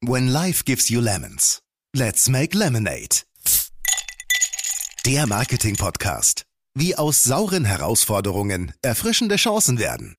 When life gives you lemons, let's make lemonade. Der Marketing-Podcast. Wie aus sauren Herausforderungen erfrischende Chancen werden.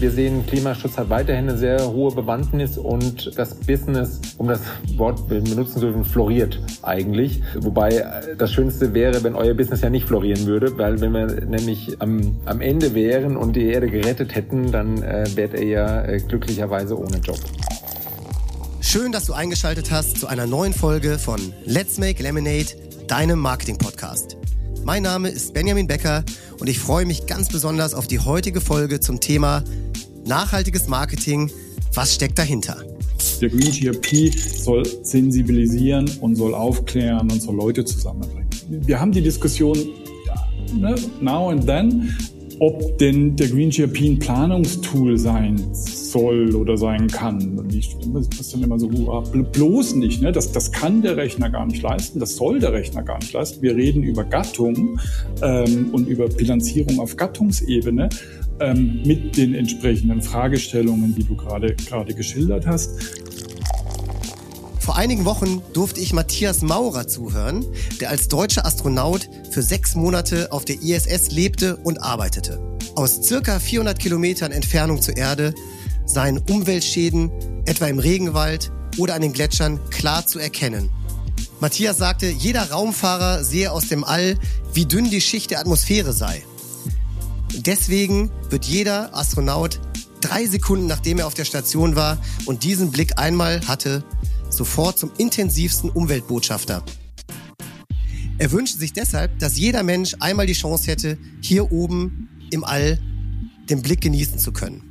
Wir sehen, Klimaschutz hat weiterhin eine sehr hohe Bewandtnis und das Business, um das Wort benutzen zu dürfen, floriert eigentlich. Wobei das Schönste wäre, wenn euer Business ja nicht florieren würde, weil wenn wir nämlich am, am Ende wären und die Erde gerettet hätten, dann äh, wärt ihr ja äh, glücklicherweise ohne Job. Schön, dass du eingeschaltet hast zu einer neuen Folge von Let's Make Lemonade, deinem Marketing-Podcast. Mein Name ist Benjamin Becker und ich freue mich ganz besonders auf die heutige Folge zum Thema Nachhaltiges Marketing, was steckt dahinter? Der Green GRP soll sensibilisieren und soll aufklären und soll Leute zusammenbringen. Wir haben die Diskussion ne, now and then, ob denn der Green GRP ein Planungstool sein soll oder sein kann. Und ich das dann immer so, bloß nicht. Ne? Das, das kann der Rechner gar nicht leisten, das soll der Rechner gar nicht leisten. Wir reden über Gattung ähm, und über Bilanzierung auf Gattungsebene ähm, mit den entsprechenden Fragestellungen, die du gerade geschildert hast. Vor einigen Wochen durfte ich Matthias Maurer zuhören, der als deutscher Astronaut für sechs Monate auf der ISS lebte und arbeitete. Aus circa 400 Kilometern Entfernung zur Erde seien Umweltschäden, etwa im Regenwald oder an den Gletschern, klar zu erkennen. Matthias sagte, jeder Raumfahrer sehe aus dem All, wie dünn die Schicht der Atmosphäre sei. Deswegen wird jeder Astronaut drei Sekunden nachdem er auf der Station war und diesen Blick einmal hatte, sofort zum intensivsten Umweltbotschafter. Er wünscht sich deshalb, dass jeder Mensch einmal die Chance hätte, hier oben im All den Blick genießen zu können.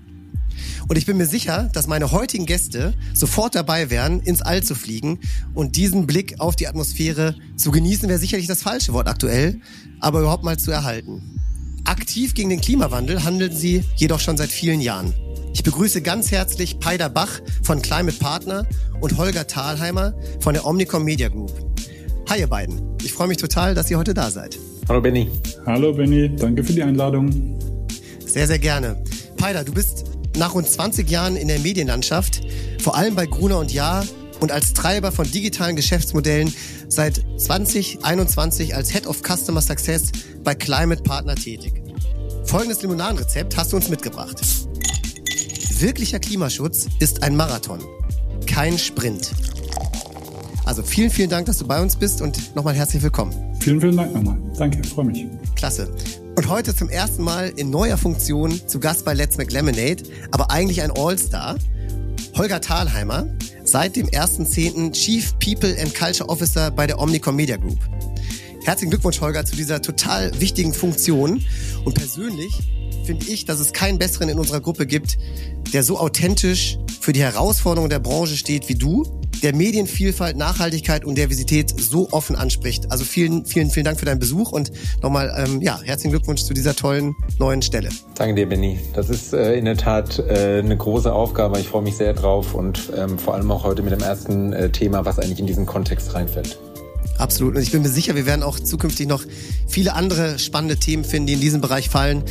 Und ich bin mir sicher, dass meine heutigen Gäste sofort dabei wären, ins All zu fliegen und diesen Blick auf die Atmosphäre zu genießen, wäre sicherlich das falsche Wort aktuell, aber überhaupt mal zu erhalten. Aktiv gegen den Klimawandel handeln sie jedoch schon seit vielen Jahren. Ich begrüße ganz herzlich Peider Bach von Climate Partner und Holger Thalheimer von der Omnicom Media Group. Hi ihr beiden. Ich freue mich total, dass ihr heute da seid. Hallo Benny. Hallo Benny, danke für die Einladung. Sehr, sehr gerne. Peider, du bist nach rund 20 Jahren in der Medienlandschaft, vor allem bei Gruner und Jahr und als Treiber von digitalen Geschäftsmodellen seit 2021 als Head of Customer Success bei Climate Partner tätig. Folgendes Limonadenrezept hast du uns mitgebracht. Wirklicher Klimaschutz ist ein Marathon, kein Sprint. Also vielen, vielen Dank, dass du bei uns bist und nochmal herzlich willkommen. Vielen, vielen Dank nochmal. Danke, freue mich. Klasse. Und heute zum ersten Mal in neuer Funktion zu Gast bei Let's Make Lemonade, aber eigentlich ein All-Star. Holger Thalheimer, seit dem 1.10. Chief People and Culture Officer bei der Omnicom Media Group. Herzlichen Glückwunsch, Holger, zu dieser total wichtigen Funktion. Und persönlich finde ich, dass es keinen besseren in unserer Gruppe gibt, der so authentisch für die Herausforderungen der Branche steht wie du, der Medienvielfalt, Nachhaltigkeit und Diversität so offen anspricht. Also vielen, vielen, vielen Dank für deinen Besuch und nochmal, ähm, ja, herzlichen Glückwunsch zu dieser tollen neuen Stelle. Danke dir, Benny. Das ist äh, in der Tat äh, eine große Aufgabe. Ich freue mich sehr drauf und ähm, vor allem auch heute mit dem ersten äh, Thema, was eigentlich in diesen Kontext reinfällt. Absolut. Und ich bin mir sicher, wir werden auch zukünftig noch viele andere spannende Themen finden, die in diesem Bereich fallen.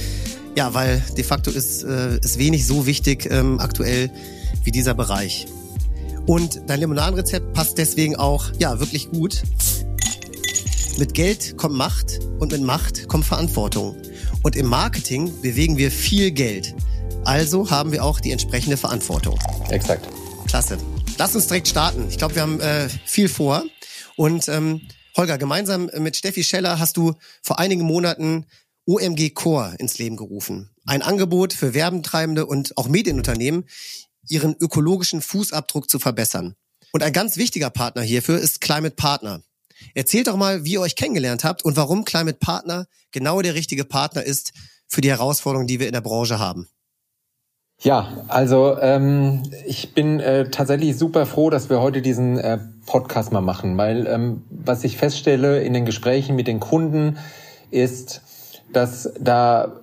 Ja, weil de facto ist, äh, ist wenig so wichtig ähm, aktuell wie dieser Bereich. Und dein Limonadenrezept passt deswegen auch ja wirklich gut. Mit Geld kommt Macht und mit Macht kommt Verantwortung. Und im Marketing bewegen wir viel Geld. Also haben wir auch die entsprechende Verantwortung. Exakt. Klasse. Lass uns direkt starten. Ich glaube, wir haben äh, viel vor. Und ähm, Holger, gemeinsam mit Steffi Scheller hast du vor einigen Monaten OMG Core ins Leben gerufen. Ein Angebot für Werbentreibende und auch Medienunternehmen, ihren ökologischen Fußabdruck zu verbessern. Und ein ganz wichtiger Partner hierfür ist Climate Partner. Erzählt doch mal, wie ihr euch kennengelernt habt und warum Climate Partner genau der richtige Partner ist für die Herausforderungen, die wir in der Branche haben. Ja, also ähm, ich bin äh, tatsächlich super froh, dass wir heute diesen äh, Podcast mal machen, weil ähm, was ich feststelle in den Gesprächen mit den Kunden ist, dass da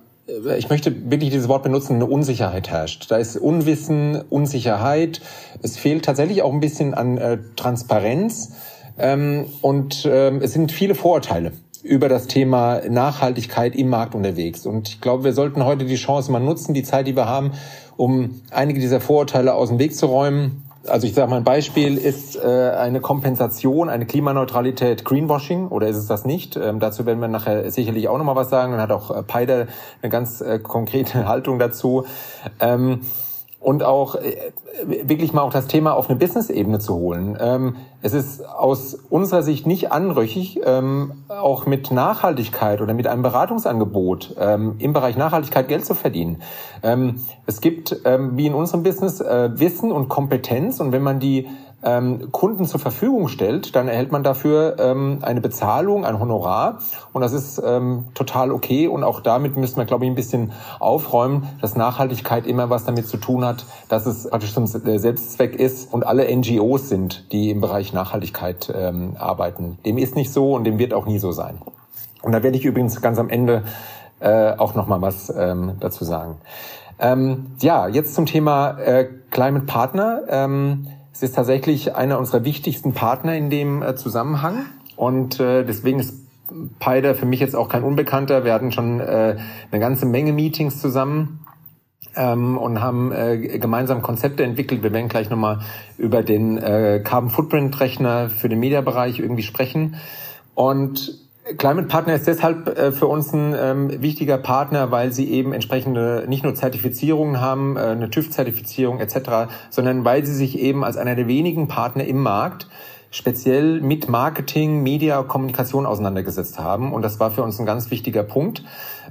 ich möchte wirklich dieses Wort benutzen, eine Unsicherheit herrscht. Da ist Unwissen, Unsicherheit. Es fehlt tatsächlich auch ein bisschen an äh, Transparenz. Ähm, und ähm, es sind viele Vorurteile über das Thema Nachhaltigkeit im Markt unterwegs. Und ich glaube, wir sollten heute die Chance mal nutzen, die Zeit, die wir haben, um einige dieser Vorurteile aus dem Weg zu räumen. Also ich sage mal, ein Beispiel ist äh, eine Kompensation, eine Klimaneutralität Greenwashing oder ist es das nicht? Ähm, dazu werden wir nachher sicherlich auch nochmal was sagen. Dann hat auch äh, Peider eine ganz äh, konkrete Haltung dazu. Ähm, und auch äh, wirklich mal auch das Thema auf eine Business-Ebene zu holen. Ähm, es ist aus unserer Sicht nicht anrüchig, ähm, auch mit Nachhaltigkeit oder mit einem Beratungsangebot ähm, im Bereich Nachhaltigkeit Geld zu verdienen. Ähm, es gibt, ähm, wie in unserem Business, äh, Wissen und Kompetenz und wenn man die ähm, Kunden zur Verfügung stellt, dann erhält man dafür ähm, eine Bezahlung, ein Honorar und das ist ähm, total okay und auch damit müssen wir, glaube ich, ein bisschen aufräumen, dass Nachhaltigkeit immer was damit zu tun hat, dass es praktisch zum Selbstzweck ist und alle NGOs sind, die im Bereich Nachhaltigkeit ähm, arbeiten. Dem ist nicht so und dem wird auch nie so sein. Und da werde ich übrigens ganz am Ende äh, auch noch mal was ähm, dazu sagen. Ähm, ja, jetzt zum Thema äh, Climate Partner. Ähm, es ist tatsächlich einer unserer wichtigsten Partner in dem äh, Zusammenhang und äh, deswegen ist Paider für mich jetzt auch kein Unbekannter. Wir hatten schon äh, eine ganze Menge Meetings zusammen ähm, und haben äh, gemeinsam Konzepte entwickelt. Wir werden gleich nochmal über den äh, Carbon Footprint Rechner für den Mediabereich irgendwie sprechen. Und Climate Partner ist deshalb äh, für uns ein ähm, wichtiger Partner, weil sie eben entsprechende nicht nur Zertifizierungen haben, äh, eine TÜV-Zertifizierung etc., sondern weil sie sich eben als einer der wenigen Partner im Markt speziell mit Marketing, Media, Kommunikation auseinandergesetzt haben. Und das war für uns ein ganz wichtiger Punkt.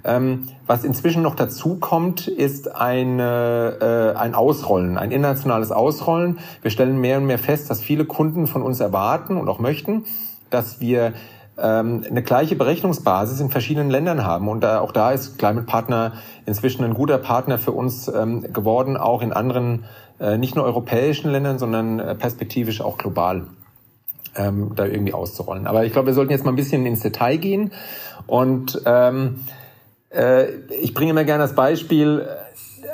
Ähm, was inzwischen noch dazu kommt, ist eine, äh, ein Ausrollen, ein internationales Ausrollen. Wir stellen mehr und mehr fest, dass viele Kunden von uns erwarten und auch möchten, dass wir eine gleiche Berechnungsbasis in verschiedenen Ländern haben. Und da, auch da ist Climate Partner inzwischen ein guter Partner für uns ähm, geworden, auch in anderen, äh, nicht nur europäischen Ländern, sondern äh, perspektivisch auch global ähm, da irgendwie auszurollen. Aber ich glaube, wir sollten jetzt mal ein bisschen ins Detail gehen. Und ähm, äh, ich bringe mir gerne das Beispiel,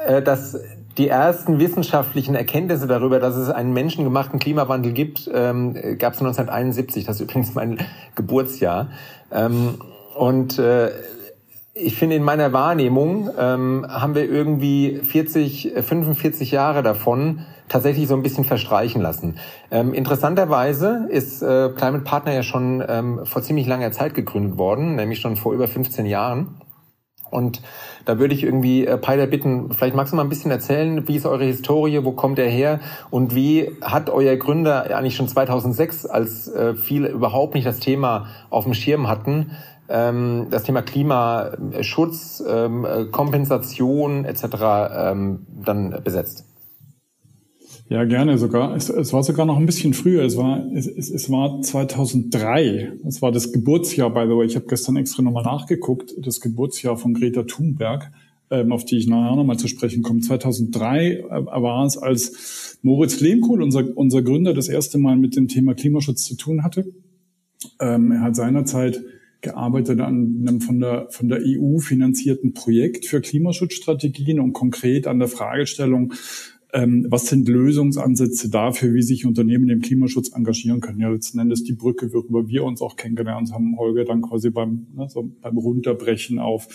äh, dass die ersten wissenschaftlichen Erkenntnisse darüber, dass es einen menschengemachten Klimawandel gibt, ähm, gab es 1971. Das ist übrigens mein Geburtsjahr. Ähm, und äh, ich finde, in meiner Wahrnehmung ähm, haben wir irgendwie 40, 45 Jahre davon tatsächlich so ein bisschen verstreichen lassen. Ähm, interessanterweise ist äh, Climate Partner ja schon ähm, vor ziemlich langer Zeit gegründet worden, nämlich schon vor über 15 Jahren. Und da würde ich irgendwie äh, Peiler bitten, vielleicht magst du mal ein bisschen erzählen, wie ist eure Historie, wo kommt er her und wie hat euer Gründer eigentlich schon 2006, als äh, viele überhaupt nicht das Thema auf dem Schirm hatten, ähm, das Thema Klimaschutz, ähm, Kompensation etc. Ähm, dann besetzt? Ja, gerne sogar. Es, es war sogar noch ein bisschen früher. Es war, es, es, es war 2003. Es war das Geburtsjahr, by the way. Ich habe gestern extra nochmal nachgeguckt. Das Geburtsjahr von Greta Thunberg, ähm, auf die ich nachher nochmal zu sprechen komme. 2003 äh, war es, als Moritz Lehmkohl, unser, unser Gründer, das erste Mal mit dem Thema Klimaschutz zu tun hatte. Ähm, er hat seinerzeit gearbeitet an einem von der, von der EU finanzierten Projekt für Klimaschutzstrategien und konkret an der Fragestellung, ähm, was sind Lösungsansätze dafür, wie sich Unternehmen im Klimaschutz engagieren können? Ja, letzten Endes die Brücke, worüber wir uns auch kennengelernt haben, Holger, dann quasi beim, ne, so beim Runterbrechen auf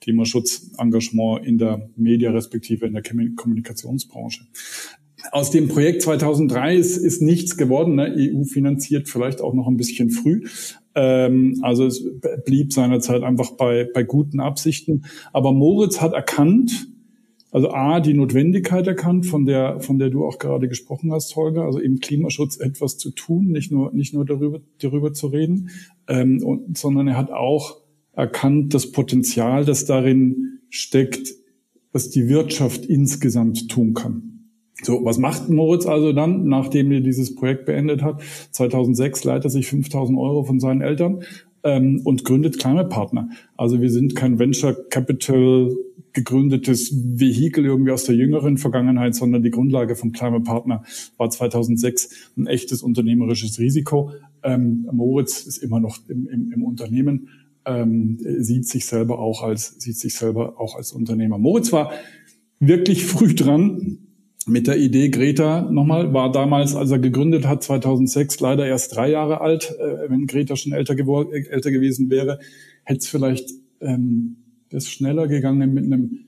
Klimaschutzengagement in der Media respektive in der Kommunikationsbranche. Aus dem Projekt 2003 ist, ist nichts geworden. Ne? EU finanziert vielleicht auch noch ein bisschen früh. Ähm, also es blieb seinerzeit einfach bei, bei guten Absichten. Aber Moritz hat erkannt, also A, die Notwendigkeit erkannt, von der, von der du auch gerade gesprochen hast, Holger, also im Klimaschutz etwas zu tun, nicht nur, nicht nur darüber, darüber zu reden, ähm, und, sondern er hat auch erkannt das Potenzial, das darin steckt, was die Wirtschaft insgesamt tun kann. So, was macht Moritz also dann, nachdem er dieses Projekt beendet hat? 2006 leitet er sich 5000 Euro von seinen Eltern ähm, und gründet Climate Partner. Also wir sind kein Venture Capital gegründetes Vehikel irgendwie aus der jüngeren Vergangenheit, sondern die Grundlage vom Climate Partner war 2006 ein echtes unternehmerisches Risiko. Ähm, Moritz ist immer noch im, im, im Unternehmen, ähm, sieht sich selber auch als sieht sich selber auch als Unternehmer. Moritz war wirklich früh dran mit der Idee Greta nochmal, war damals, als er gegründet hat, 2006, leider erst drei Jahre alt. Äh, wenn Greta schon älter, älter gewesen wäre, hätte es vielleicht ähm, das schneller gegangen mit einem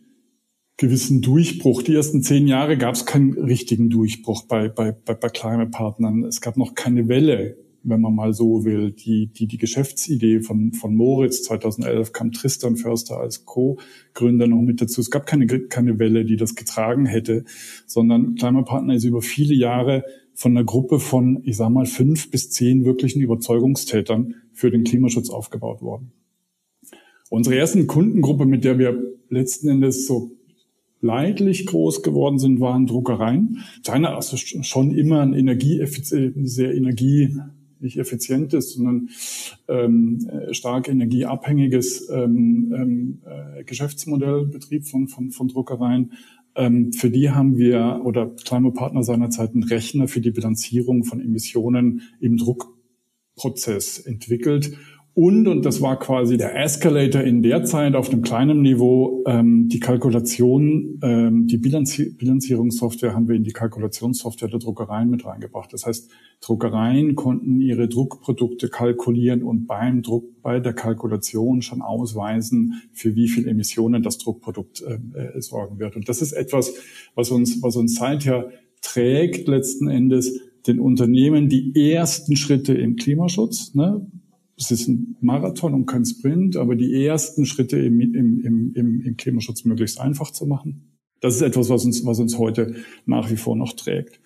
gewissen Durchbruch. Die ersten zehn Jahre gab es keinen richtigen Durchbruch bei, bei, bei, bei Partnern. Es gab noch keine Welle, wenn man mal so will. Die, die, die Geschäftsidee von, von Moritz 2011 kam Tristan Förster als Co-Gründer noch mit dazu. Es gab keine, keine Welle, die das getragen hätte, sondern Climate Partner ist über viele Jahre von einer Gruppe von, ich sag mal, fünf bis zehn wirklichen Überzeugungstätern für den Klimaschutz aufgebaut worden. Unsere ersten Kundengruppe, mit der wir letzten Endes so leidlich groß geworden sind, waren Druckereien. China also schon immer ein energieeffizient, sehr energie nicht effizientes, sondern ähm, stark energieabhängiges ähm, ähm, äh, Geschäftsmodellbetrieb von, von, von Druckereien. Ähm, für die haben wir oder Climate Partner seinerzeit einen Rechner für die Bilanzierung von Emissionen im Druckprozess entwickelt und, und das war quasi der Escalator in der Zeit auf einem kleinen Niveau, ähm, die Kalkulation, ähm, die Bilanzi Bilanzierungssoftware haben wir in die Kalkulationssoftware der Druckereien mit reingebracht. Das heißt, Druckereien konnten ihre Druckprodukte kalkulieren und beim Druck, bei der Kalkulation schon ausweisen, für wie viel Emissionen das Druckprodukt äh, sorgen wird. Und das ist etwas, was uns, was uns seither trägt letzten Endes, den Unternehmen die ersten Schritte im Klimaschutz, ne, es ist ein Marathon und kein Sprint, aber die ersten Schritte im, im, im, im Klimaschutz möglichst einfach zu machen. Das ist etwas, was uns, was uns heute nach wie vor noch trägt.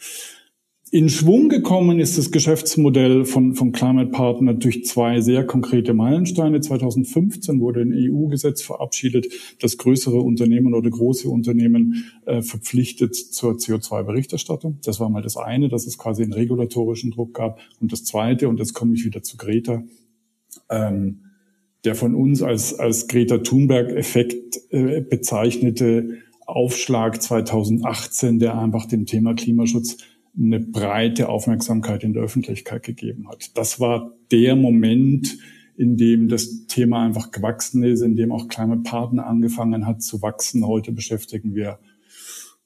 In Schwung gekommen ist das Geschäftsmodell von, von Climate Partner durch zwei sehr konkrete Meilensteine. 2015 wurde ein EU-Gesetz verabschiedet, das größere Unternehmen oder große Unternehmen äh, verpflichtet zur CO2-Berichterstattung. Das war mal das eine, dass es quasi einen regulatorischen Druck gab. Und das zweite, und jetzt komme ich wieder zu Greta, ähm, der von uns als, als Greta Thunberg-Effekt äh, bezeichnete Aufschlag 2018, der einfach dem Thema Klimaschutz eine breite Aufmerksamkeit in der Öffentlichkeit gegeben hat. Das war der Moment, in dem das Thema einfach gewachsen ist, in dem auch Climate Partner angefangen hat zu wachsen. Heute beschäftigen wir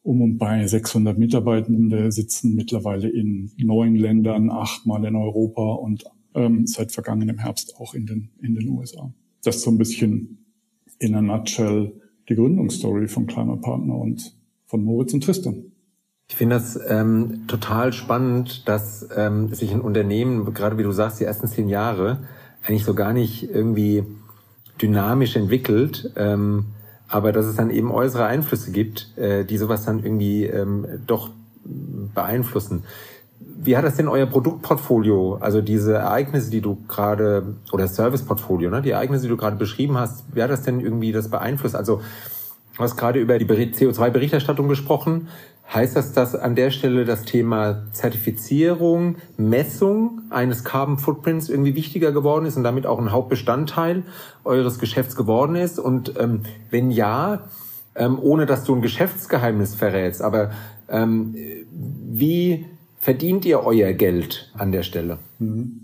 um und bei 600 Mitarbeitende, sitzen mittlerweile in neun Ländern, achtmal in Europa und ähm, seit vergangenem Herbst auch in den, in den USA. Das so ein bisschen in a nutshell die Gründungsstory von Climate Partner und von Moritz und Tristan. Ich finde das ähm, total spannend, dass ähm, sich ein Unternehmen, gerade wie du sagst, die ersten zehn Jahre, eigentlich so gar nicht irgendwie dynamisch entwickelt, ähm, aber dass es dann eben äußere Einflüsse gibt, äh, die sowas dann irgendwie ähm, doch beeinflussen. Wie hat das denn euer Produktportfolio, also diese Ereignisse, die du gerade, oder Serviceportfolio, ne, die Ereignisse, die du gerade beschrieben hast, wie hat das denn irgendwie das beeinflusst? Also, du hast gerade über die CO2-Berichterstattung gesprochen. Heißt das, dass an der Stelle das Thema Zertifizierung, Messung eines Carbon Footprints irgendwie wichtiger geworden ist und damit auch ein Hauptbestandteil eures Geschäfts geworden ist? Und ähm, wenn ja, ähm, ohne dass du ein Geschäftsgeheimnis verrätst, aber ähm, wie verdient ihr euer Geld an der Stelle?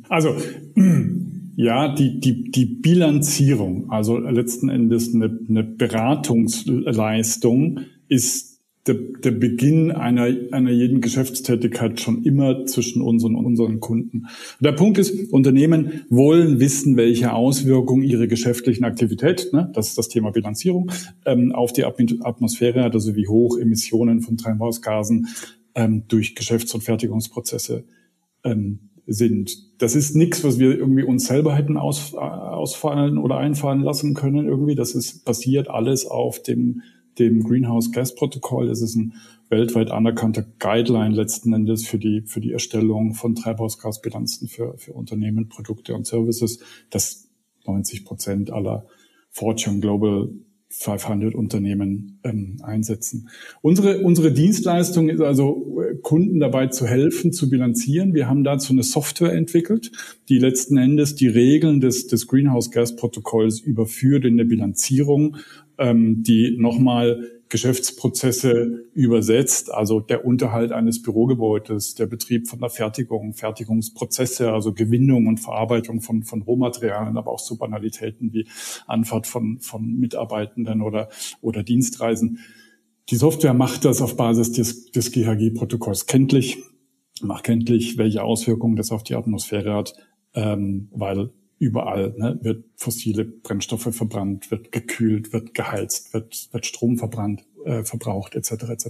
Also ja, die, die, die Bilanzierung, also letzten Endes eine, eine Beratungsleistung, ist der, der Beginn einer, einer jeden Geschäftstätigkeit schon immer zwischen uns und unseren Kunden. Der Punkt ist, Unternehmen wollen wissen, welche Auswirkungen ihre geschäftlichen Aktivität, ne, das ist das Thema Bilanzierung, ähm, auf die Atmosphäre hat, also wie hoch Emissionen von Treibhausgasen ähm, durch Geschäfts- und Fertigungsprozesse ähm, sind. Das ist nichts, was wir irgendwie uns selber hätten aus, ausfallen oder einfallen lassen können irgendwie. Das ist basiert alles auf dem, dem Greenhouse Gas Protokoll. Das ist ein weltweit anerkannter Guideline letzten Endes für die, für die Erstellung von Treibhausgasbilanzen für, für Unternehmen, Produkte und Services, das 90 Prozent aller Fortune Global 500 Unternehmen ähm, einsetzen. Unsere, unsere Dienstleistung ist also, äh, Kunden dabei zu helfen, zu bilanzieren. Wir haben dazu eine Software entwickelt, die letzten Endes die Regeln des, des Greenhouse Gas Protokolls überführt in der Bilanzierung, ähm, die nochmal Geschäftsprozesse übersetzt, also der Unterhalt eines Bürogebäudes, der Betrieb von der Fertigung, Fertigungsprozesse, also Gewinnung und Verarbeitung von, von Rohmaterialien, aber auch so Banalitäten wie Anfahrt von, von Mitarbeitenden oder, oder Dienstreisen. Die Software macht das auf Basis des, des GHG-Protokolls kenntlich, macht kenntlich, welche Auswirkungen das auf die Atmosphäre hat, ähm, weil überall ne, wird fossile Brennstoffe verbrannt, wird gekühlt, wird geheizt, wird, wird Strom verbrannt äh, verbraucht, etc. etc.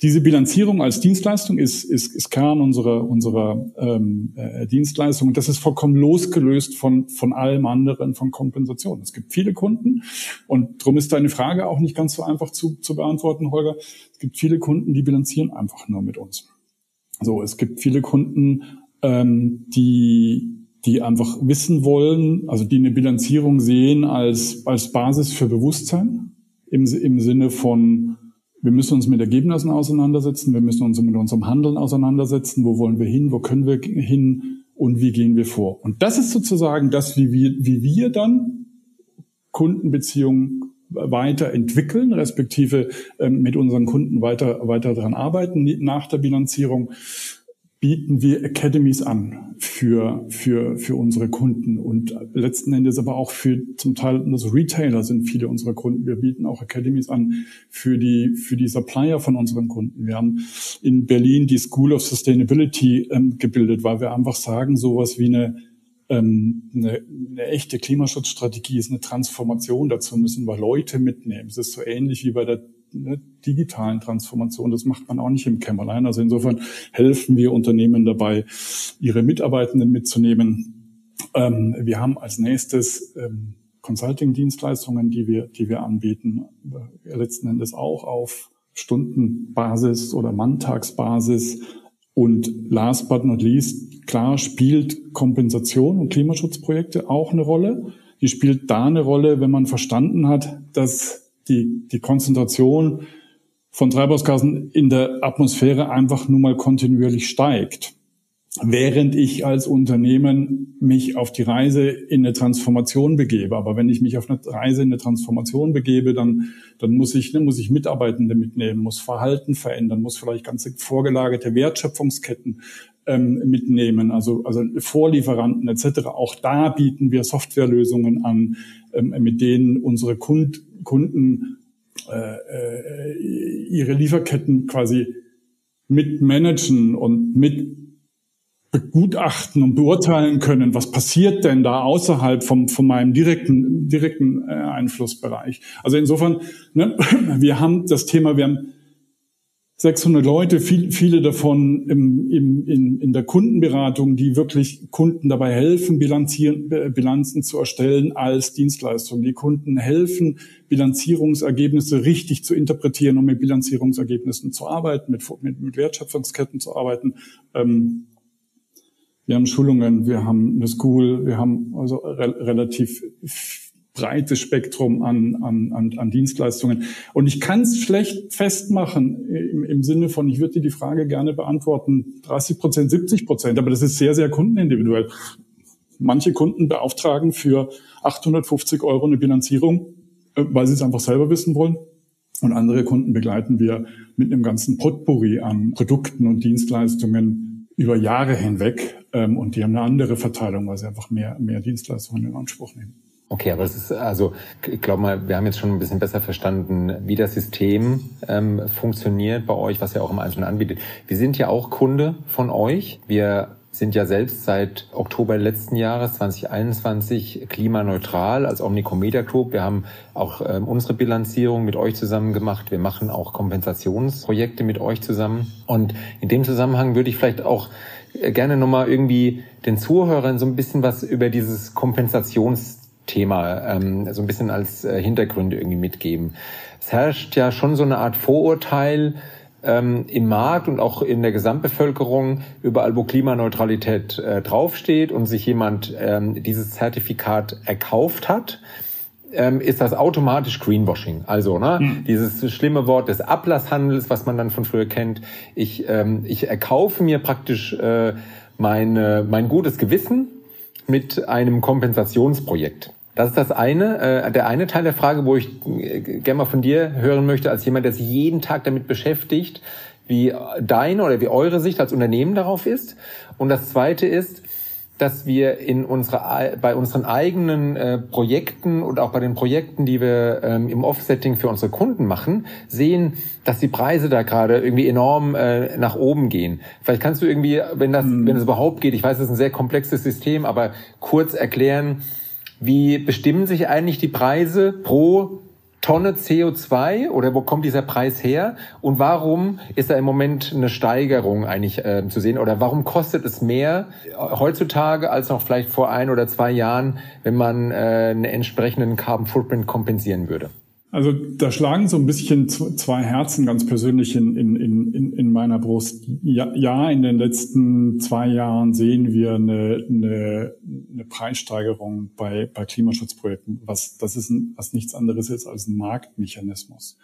Diese Bilanzierung als Dienstleistung ist, ist, ist Kern unserer, unserer ähm, äh, Dienstleistung und das ist vollkommen losgelöst von, von allem anderen, von Kompensation. Es gibt viele Kunden und darum ist deine Frage auch nicht ganz so einfach zu, zu beantworten, Holger. Es gibt viele Kunden, die bilanzieren einfach nur mit uns. So, es gibt viele Kunden, ähm, die die einfach wissen wollen, also die eine Bilanzierung sehen als, als Basis für Bewusstsein im, im Sinne von, wir müssen uns mit Ergebnissen auseinandersetzen, wir müssen uns mit unserem Handeln auseinandersetzen, wo wollen wir hin, wo können wir hin und wie gehen wir vor. Und das ist sozusagen das, wie wir, wie wir dann Kundenbeziehungen weiterentwickeln, respektive ähm, mit unseren Kunden weiter, weiter daran arbeiten nach der Bilanzierung bieten wir Academies an für, für, für unsere Kunden und letzten Endes aber auch für zum Teil also Retailer sind viele unserer Kunden. Wir bieten auch Academies an für die, für die Supplier von unseren Kunden. Wir haben in Berlin die School of Sustainability ähm, gebildet, weil wir einfach sagen, sowas wie eine, ähm, eine, eine echte Klimaschutzstrategie ist eine Transformation. Dazu müssen wir Leute mitnehmen. Es ist so ähnlich wie bei der ne, digitalen Transformation. Das macht man auch nicht im Kämmerlein. Also insofern helfen wir Unternehmen dabei, ihre Mitarbeitenden mitzunehmen. Ähm, wir haben als nächstes ähm, Consulting-Dienstleistungen, die wir, die wir anbieten, äh, letzten Endes auch auf Stundenbasis oder Manntagsbasis. Und last but not least, klar spielt Kompensation und Klimaschutzprojekte auch eine Rolle. Die spielt da eine Rolle, wenn man verstanden hat, dass die, die Konzentration von Treibhausgasen in der Atmosphäre einfach nur mal kontinuierlich steigt. Während ich als Unternehmen mich auf die Reise in eine Transformation begebe. Aber wenn ich mich auf eine Reise in eine Transformation begebe, dann, dann muss ich, ne, muss ich Mitarbeitende mitnehmen, muss Verhalten verändern, muss vielleicht ganze vorgelagerte Wertschöpfungsketten ähm, mitnehmen, also, also Vorlieferanten etc. Auch da bieten wir Softwarelösungen an, ähm, mit denen unsere Kund Kunden äh, äh, ihre Lieferketten quasi mit managen und mit begutachten und beurteilen können, was passiert denn da außerhalb vom, von meinem direkten, direkten äh, Einflussbereich. Also insofern, ne, wir haben das Thema, wir haben 600 Leute, viel, viele davon im, im, in, in der Kundenberatung, die wirklich Kunden dabei helfen, Bilanzieren, Bilanzen zu erstellen als Dienstleistung. Die Kunden helfen, Bilanzierungsergebnisse richtig zu interpretieren und mit Bilanzierungsergebnissen zu arbeiten, mit, mit, mit Wertschöpfungsketten zu arbeiten. Ähm, wir haben Schulungen, wir haben eine School, wir haben also re relativ breites Spektrum an, an, an, an Dienstleistungen. Und ich kann es schlecht festmachen im, im Sinne von, ich würde dir die Frage gerne beantworten, 30 Prozent, 70 Prozent, aber das ist sehr, sehr kundenindividuell. Manche Kunden beauftragen für 850 Euro eine Bilanzierung, äh, weil sie es einfach selber wissen wollen. Und andere Kunden begleiten wir mit einem ganzen Potpourri an Produkten und Dienstleistungen über Jahre hinweg. Ähm, und die haben eine andere Verteilung, weil sie einfach mehr, mehr Dienstleistungen in Anspruch nehmen. Okay, aber es ist also, ich glaube mal, wir haben jetzt schon ein bisschen besser verstanden, wie das System ähm, funktioniert bei euch, was ihr auch im Einzelnen anbietet. Wir sind ja auch Kunde von euch. Wir sind ja selbst seit Oktober letzten Jahres 2021 klimaneutral als Omnicomedia Group. Wir haben auch ähm, unsere Bilanzierung mit euch zusammen gemacht. Wir machen auch Kompensationsprojekte mit euch zusammen. Und in dem Zusammenhang würde ich vielleicht auch äh, gerne nochmal irgendwie den Zuhörern so ein bisschen was über dieses Kompensations Thema ähm, so ein bisschen als äh, Hintergründe irgendwie mitgeben. Es herrscht ja schon so eine Art Vorurteil ähm, im Markt und auch in der Gesamtbevölkerung, überall wo Klimaneutralität äh, draufsteht und sich jemand ähm, dieses Zertifikat erkauft hat, ähm, ist das automatisch Greenwashing. Also ne, mhm. dieses schlimme Wort des Ablasshandels, was man dann von früher kennt. Ich, ähm, ich erkaufe mir praktisch äh, meine, mein gutes Gewissen mit einem Kompensationsprojekt. Das ist das eine, äh, der eine Teil der Frage, wo ich äh, gerne mal von dir hören möchte, als jemand, der sich jeden Tag damit beschäftigt, wie deine oder wie eure Sicht als Unternehmen darauf ist. Und das zweite ist, dass wir in unserer, bei unseren eigenen äh, Projekten und auch bei den Projekten, die wir ähm, im Offsetting für unsere Kunden machen, sehen, dass die Preise da gerade irgendwie enorm äh, nach oben gehen. Vielleicht kannst du irgendwie, wenn das, mhm. wenn es überhaupt geht, ich weiß, es ist ein sehr komplexes System, aber kurz erklären, wie bestimmen sich eigentlich die Preise pro Tonne CO2 oder wo kommt dieser Preis her? Und warum ist da im Moment eine Steigerung eigentlich äh, zu sehen? Oder warum kostet es mehr heutzutage als noch vielleicht vor ein oder zwei Jahren, wenn man äh, einen entsprechenden Carbon Footprint kompensieren würde? Also da schlagen so ein bisschen zwei Herzen ganz persönlich in, in, in, in meiner Brust. Ja, ja, in den letzten zwei Jahren sehen wir eine, eine, eine Preissteigerung bei, bei Klimaschutzprojekten. Was, das ist ein, was nichts anderes ist als ein Marktmechanismus.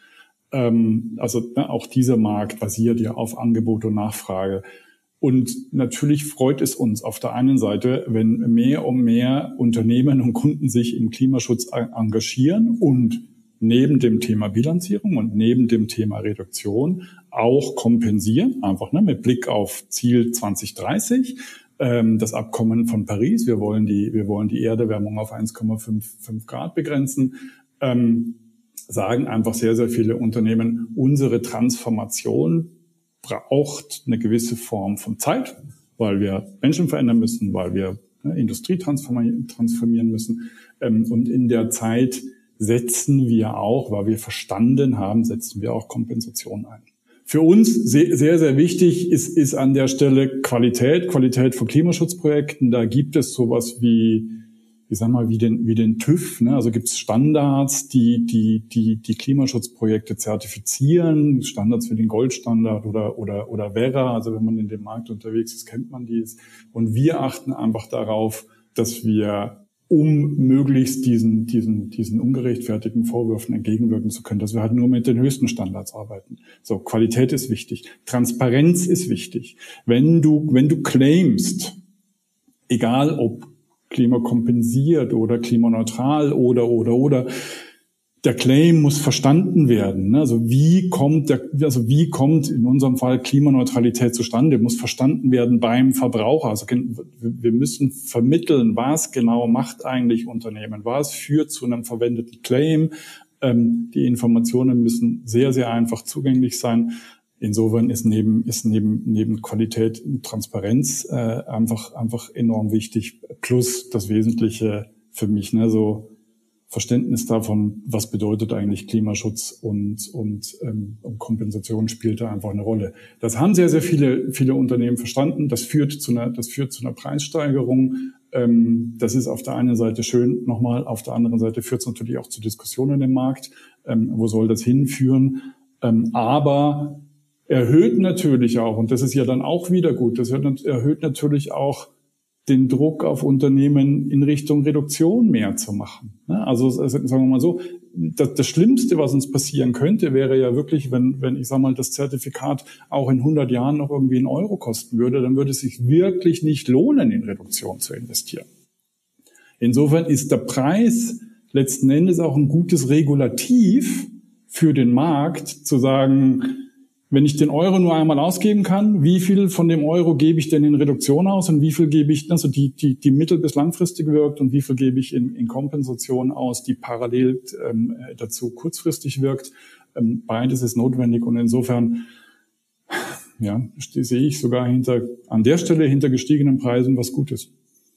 Ähm, also ne, auch dieser Markt basiert ja auf Angebot und Nachfrage. Und natürlich freut es uns auf der einen Seite, wenn mehr und mehr Unternehmen und Kunden sich im Klimaschutz engagieren und neben dem Thema Bilanzierung und neben dem Thema Reduktion auch kompensieren, einfach ne, mit Blick auf Ziel 2030 ähm, das Abkommen von Paris. Wir wollen die, wir wollen die Erderwärmung auf 1,5 Grad begrenzen. Ähm, sagen einfach sehr, sehr viele Unternehmen, unsere Transformation braucht eine gewisse Form von Zeit, weil wir Menschen verändern müssen, weil wir ne, Industrie transformieren müssen. Ähm, und in der Zeit setzen wir auch, weil wir verstanden haben, setzen wir auch Kompensation ein. Für uns sehr, sehr wichtig ist, ist an der Stelle Qualität, Qualität von Klimaschutzprojekten. Da gibt es sowas wie, ich sag mal, wie den, wie den TÜV. Ne? Also gibt es Standards, die, die, die, die Klimaschutzprojekte zertifizieren, Standards für den Goldstandard oder, oder, oder Vera. Also wenn man in dem Markt unterwegs ist, kennt man dies. Und wir achten einfach darauf, dass wir um möglichst diesen, diesen, diesen ungerechtfertigten Vorwürfen entgegenwirken zu können, dass wir halt nur mit den höchsten Standards arbeiten. So, Qualität ist wichtig. Transparenz ist wichtig. Wenn du, wenn du claimst, egal ob klimakompensiert oder klimaneutral oder, oder, oder, der Claim muss verstanden werden. Ne? Also wie kommt der, also wie kommt in unserem Fall Klimaneutralität zustande? Muss verstanden werden beim Verbraucher. Also wir müssen vermitteln, was genau macht eigentlich Unternehmen, was führt zu einem verwendeten Claim. Ähm, die Informationen müssen sehr, sehr einfach zugänglich sein. Insofern ist neben, ist neben, neben Qualität und Transparenz äh, einfach, einfach enorm wichtig. Plus das Wesentliche für mich, ne, so Verständnis davon, was bedeutet eigentlich Klimaschutz und, und, ähm, und Kompensation spielt da einfach eine Rolle. Das haben sehr, sehr viele, viele Unternehmen verstanden. Das führt zu einer, das führt zu einer Preissteigerung. Ähm, das ist auf der einen Seite schön, nochmal, auf der anderen Seite führt es natürlich auch zu Diskussionen im Markt. Ähm, wo soll das hinführen? Ähm, aber erhöht natürlich auch, und das ist ja dann auch wieder gut, das erhöht natürlich auch den Druck auf Unternehmen in Richtung Reduktion mehr zu machen. Also sagen wir mal so, das, das Schlimmste, was uns passieren könnte, wäre ja wirklich, wenn, wenn ich sage mal, das Zertifikat auch in 100 Jahren noch irgendwie einen Euro kosten würde, dann würde es sich wirklich nicht lohnen, in Reduktion zu investieren. Insofern ist der Preis letzten Endes auch ein gutes Regulativ für den Markt, zu sagen, wenn ich den Euro nur einmal ausgeben kann, wie viel von dem Euro gebe ich denn in Reduktion aus und wie viel gebe ich, also die, die, die mittel- bis langfristig wirkt und wie viel gebe ich in, in Kompensation aus, die parallel ähm, dazu kurzfristig wirkt. Ähm, beides ist notwendig und insofern ja, sehe ich sogar hinter, an der Stelle hinter gestiegenen Preisen was Gutes.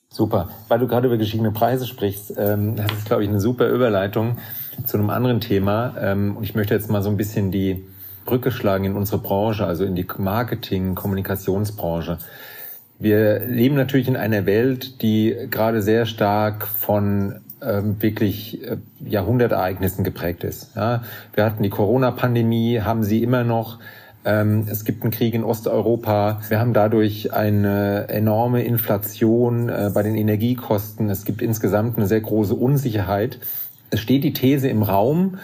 Super. Weil du gerade über gestiegene Preise sprichst, ähm, das ist, glaube ich, eine super Überleitung zu einem anderen Thema. Ähm, und ich möchte jetzt mal so ein bisschen die Brücke schlagen in unsere Branche, also in die Marketing-, Kommunikationsbranche. Wir leben natürlich in einer Welt, die gerade sehr stark von ähm, wirklich äh, Jahrhundertereignissen geprägt ist. Ja, wir hatten die Corona-Pandemie, haben sie immer noch. Ähm, es gibt einen Krieg in Osteuropa. Wir haben dadurch eine enorme Inflation äh, bei den Energiekosten. Es gibt insgesamt eine sehr große Unsicherheit. Es steht die These im Raum,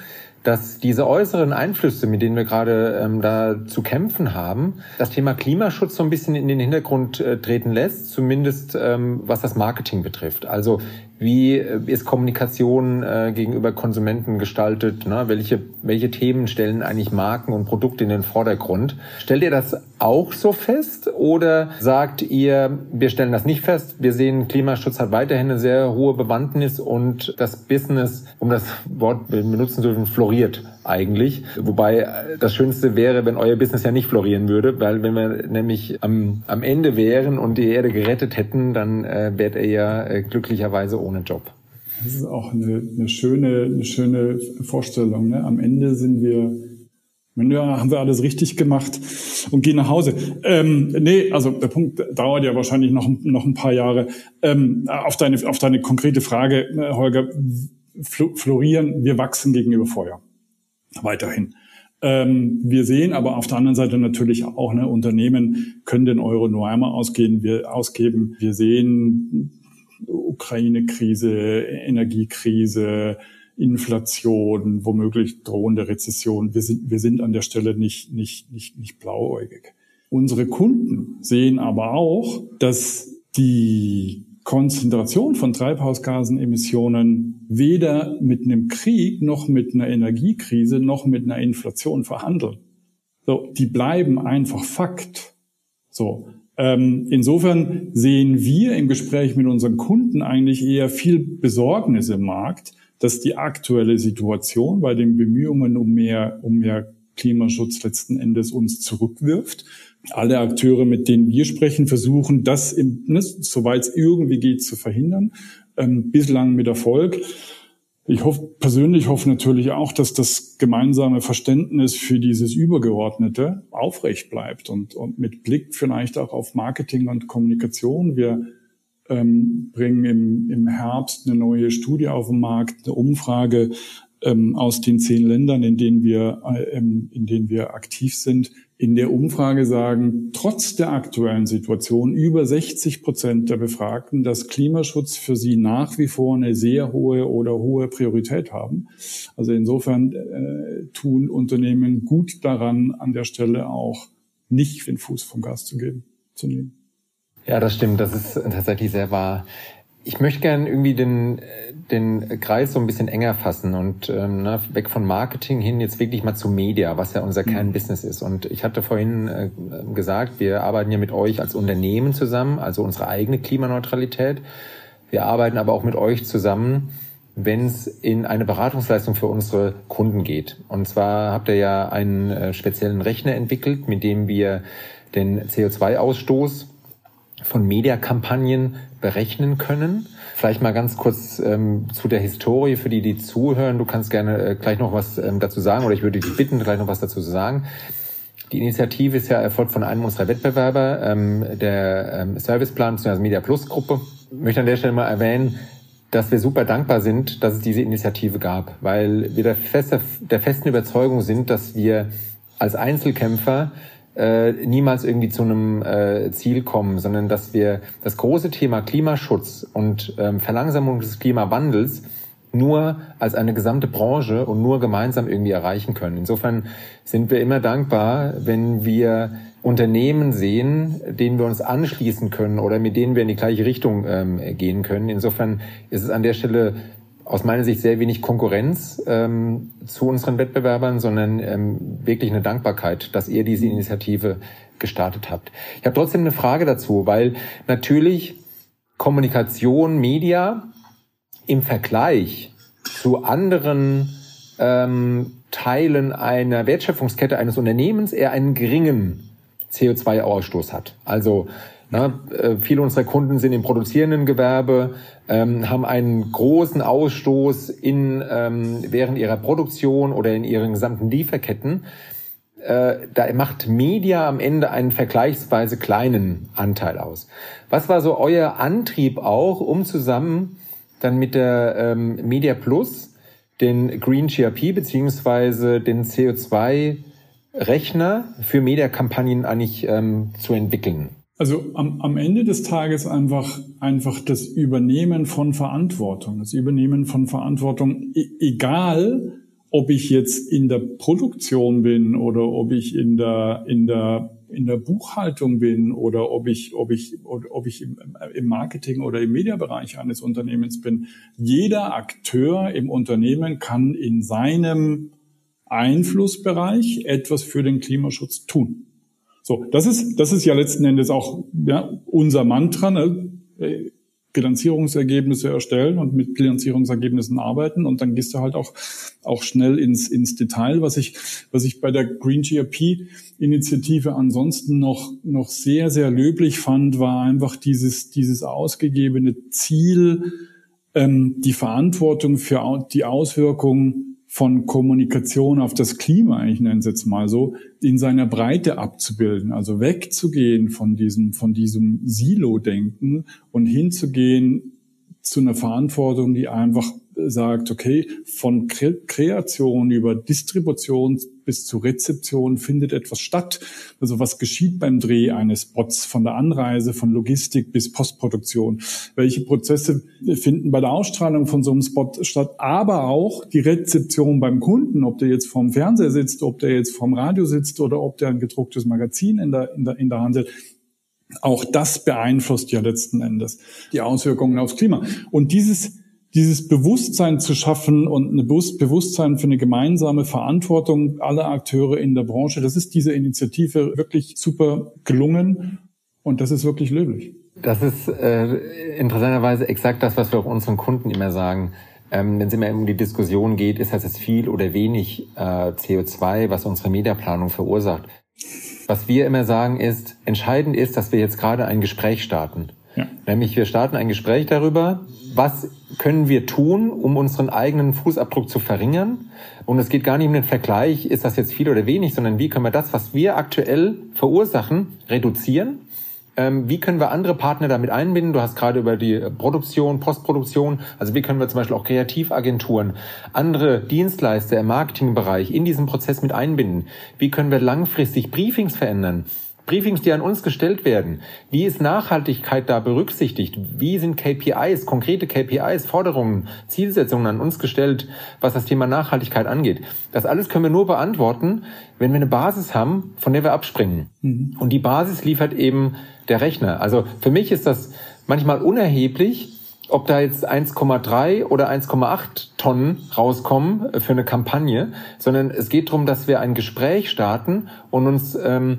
dass diese äußeren Einflüsse, mit denen wir gerade ähm, da zu kämpfen haben, das Thema Klimaschutz so ein bisschen in den Hintergrund äh, treten lässt, zumindest ähm, was das Marketing betrifft. Also wie äh, ist Kommunikation äh, gegenüber Konsumenten gestaltet? Ne? Welche, welche Themen stellen eigentlich Marken und Produkte in den Vordergrund? Stellt ihr das auch so fest oder sagt ihr, wir stellen das nicht fest, wir sehen, Klimaschutz hat weiterhin eine sehr hohe Bewandtnis und das Business, um das Wort benutzen dürfen, floriert eigentlich. Wobei äh, das Schönste wäre, wenn euer Business ja nicht florieren würde, weil wenn wir nämlich am, am Ende wären und die Erde gerettet hätten, dann äh, wärt ihr ja äh, glücklicherweise ohne Job. Das ist auch eine, eine schöne, eine schöne Vorstellung. Ne? Am Ende sind wir, ja, haben wir alles richtig gemacht und gehen nach Hause. Ähm, nee, also der Punkt dauert ja wahrscheinlich noch, noch ein paar Jahre. Ähm, auf, deine, auf deine konkrete Frage, äh, Holger, florieren, wir wachsen gegenüber Feuer. Weiterhin. Ähm, wir sehen aber auf der anderen Seite natürlich auch, ne, Unternehmen können den Euro nur einmal ausgehen, wir, ausgeben. Wir sehen Ukraine-Krise, Energiekrise, Inflation, womöglich drohende Rezession. Wir sind, wir sind an der Stelle nicht, nicht, nicht, nicht blauäugig. Unsere Kunden sehen aber auch, dass die Konzentration von Treibhausgasenemissionen weder mit einem Krieg noch mit einer Energiekrise noch mit einer Inflation verhandeln. So, die bleiben einfach Fakt. So. Ähm, insofern sehen wir im Gespräch mit unseren Kunden eigentlich eher viel Besorgnis im Markt, dass die aktuelle Situation bei den Bemühungen um mehr, um mehr Klimaschutz letzten Endes uns zurückwirft alle Akteure, mit denen wir sprechen, versuchen, das, ne, soweit es irgendwie geht, zu verhindern. Ähm, bislang mit Erfolg. Ich hoffe, persönlich hoffe natürlich auch, dass das gemeinsame Verständnis für dieses Übergeordnete aufrecht bleibt und, und mit Blick vielleicht auch auf Marketing und Kommunikation. Wir ähm, bringen im, im Herbst eine neue Studie auf den Markt, eine Umfrage ähm, aus den zehn Ländern, in denen wir, äh, in denen wir aktiv sind, in der Umfrage sagen, trotz der aktuellen Situation über 60 Prozent der Befragten, dass Klimaschutz für sie nach wie vor eine sehr hohe oder hohe Priorität haben. Also insofern äh, tun Unternehmen gut daran, an der Stelle auch nicht den Fuß vom Gas zu geben, zu nehmen. Ja, das stimmt. Das ist tatsächlich sehr wahr. Ich möchte gerne irgendwie den, den Kreis so ein bisschen enger fassen und ähm, ne, weg von Marketing hin jetzt wirklich mal zu Media, was ja unser mhm. Kernbusiness ist. Und ich hatte vorhin äh, gesagt, wir arbeiten ja mit euch als Unternehmen zusammen, also unsere eigene Klimaneutralität. Wir arbeiten aber auch mit euch zusammen, wenn es in eine Beratungsleistung für unsere Kunden geht. Und zwar habt ihr ja einen äh, speziellen Rechner entwickelt, mit dem wir den CO2-Ausstoß von Mediakampagnen berechnen können. Vielleicht mal ganz kurz ähm, zu der Historie für die, die zuhören. Du kannst gerne äh, gleich noch was ähm, dazu sagen oder ich würde dich bitten, gleich noch was dazu zu sagen. Die Initiative ist ja erfolgt von einem unserer Wettbewerber, ähm, der ähm, Serviceplan bzw. Media Plus Gruppe. Ich möchte an der Stelle mal erwähnen, dass wir super dankbar sind, dass es diese Initiative gab, weil wir der, feste, der festen Überzeugung sind, dass wir als Einzelkämpfer äh, niemals irgendwie zu einem äh, Ziel kommen, sondern dass wir das große Thema Klimaschutz und ähm, Verlangsamung des Klimawandels nur als eine gesamte Branche und nur gemeinsam irgendwie erreichen können. Insofern sind wir immer dankbar, wenn wir Unternehmen sehen, denen wir uns anschließen können oder mit denen wir in die gleiche Richtung ähm, gehen können. Insofern ist es an der Stelle aus meiner Sicht sehr wenig Konkurrenz ähm, zu unseren Wettbewerbern, sondern ähm, wirklich eine Dankbarkeit, dass ihr diese Initiative gestartet habt. Ich habe trotzdem eine Frage dazu, weil natürlich Kommunikation, Media im Vergleich zu anderen ähm, Teilen einer Wertschöpfungskette eines Unternehmens eher einen geringen CO2-Ausstoß hat. Also na, äh, viele unserer Kunden sind im produzierenden Gewerbe, ähm, haben einen großen Ausstoß in, ähm, während ihrer Produktion oder in ihren gesamten Lieferketten. Äh, da macht Media am Ende einen vergleichsweise kleinen Anteil aus. Was war so euer Antrieb auch, um zusammen dann mit der ähm, Media Plus den Green GRP beziehungsweise den CO2 Rechner für Mediakampagnen eigentlich ähm, zu entwickeln? Also am, am Ende des Tages einfach, einfach das Übernehmen von Verantwortung. Das Übernehmen von Verantwortung, e egal ob ich jetzt in der Produktion bin oder ob ich in der, in der, in der Buchhaltung bin oder ob ich, ob ich, ob ich im, Marketing oder im Mediabereich eines Unternehmens bin. Jeder Akteur im Unternehmen kann in seinem Einflussbereich etwas für den Klimaschutz tun. So, das ist, das ist ja letzten Endes auch ja, unser Mantra, ne? Bilanzierungsergebnisse erstellen und mit Bilanzierungsergebnissen arbeiten und dann gehst du halt auch, auch schnell ins, ins Detail. Was ich, was ich bei der Green GRP Initiative ansonsten noch, noch sehr, sehr löblich fand, war einfach dieses, dieses ausgegebene Ziel, ähm, die Verantwortung für die Auswirkungen von Kommunikation auf das Klima, ich nenne es jetzt mal so, in seiner Breite abzubilden. Also wegzugehen von diesem, von diesem Silo-Denken und hinzugehen zu einer Verantwortung, die einfach sagt, okay, von Kreation über Distribution bis zu Rezeption findet etwas statt. Also was geschieht beim Dreh eines Spots, von der Anreise, von Logistik bis Postproduktion? Welche Prozesse finden bei der Ausstrahlung von so einem Spot statt? Aber auch die Rezeption beim Kunden, ob der jetzt vorm Fernseher sitzt, ob der jetzt vorm Radio sitzt oder ob der ein gedrucktes Magazin in der, in der, in der Hand hat. Auch das beeinflusst ja letzten Endes die Auswirkungen aufs Klima. Und dieses dieses Bewusstsein zu schaffen und ein Bewusstsein für eine gemeinsame Verantwortung aller Akteure in der Branche, das ist dieser Initiative wirklich super gelungen und das ist wirklich löblich. Das ist äh, interessanterweise exakt das, was wir auch unseren Kunden immer sagen. Ähm, Wenn es immer um die Diskussion geht, ist das jetzt viel oder wenig äh, CO2, was unsere Mediaplanung verursacht. Was wir immer sagen ist, entscheidend ist, dass wir jetzt gerade ein Gespräch starten. Ja. Nämlich wir starten ein Gespräch darüber, was können wir tun, um unseren eigenen Fußabdruck zu verringern. Und es geht gar nicht um den Vergleich, ist das jetzt viel oder wenig, sondern wie können wir das, was wir aktuell verursachen, reduzieren. Ähm, wie können wir andere Partner damit einbinden? Du hast gerade über die Produktion, Postproduktion, also wie können wir zum Beispiel auch Kreativagenturen, andere Dienstleister im Marketingbereich in diesen Prozess mit einbinden? Wie können wir langfristig Briefings verändern? Briefings, die an uns gestellt werden. Wie ist Nachhaltigkeit da berücksichtigt? Wie sind KPIs, konkrete KPIs, Forderungen, Zielsetzungen an uns gestellt, was das Thema Nachhaltigkeit angeht? Das alles können wir nur beantworten, wenn wir eine Basis haben, von der wir abspringen. Mhm. Und die Basis liefert eben der Rechner. Also für mich ist das manchmal unerheblich, ob da jetzt 1,3 oder 1,8 Tonnen rauskommen für eine Kampagne, sondern es geht darum, dass wir ein Gespräch starten und uns ähm, äh,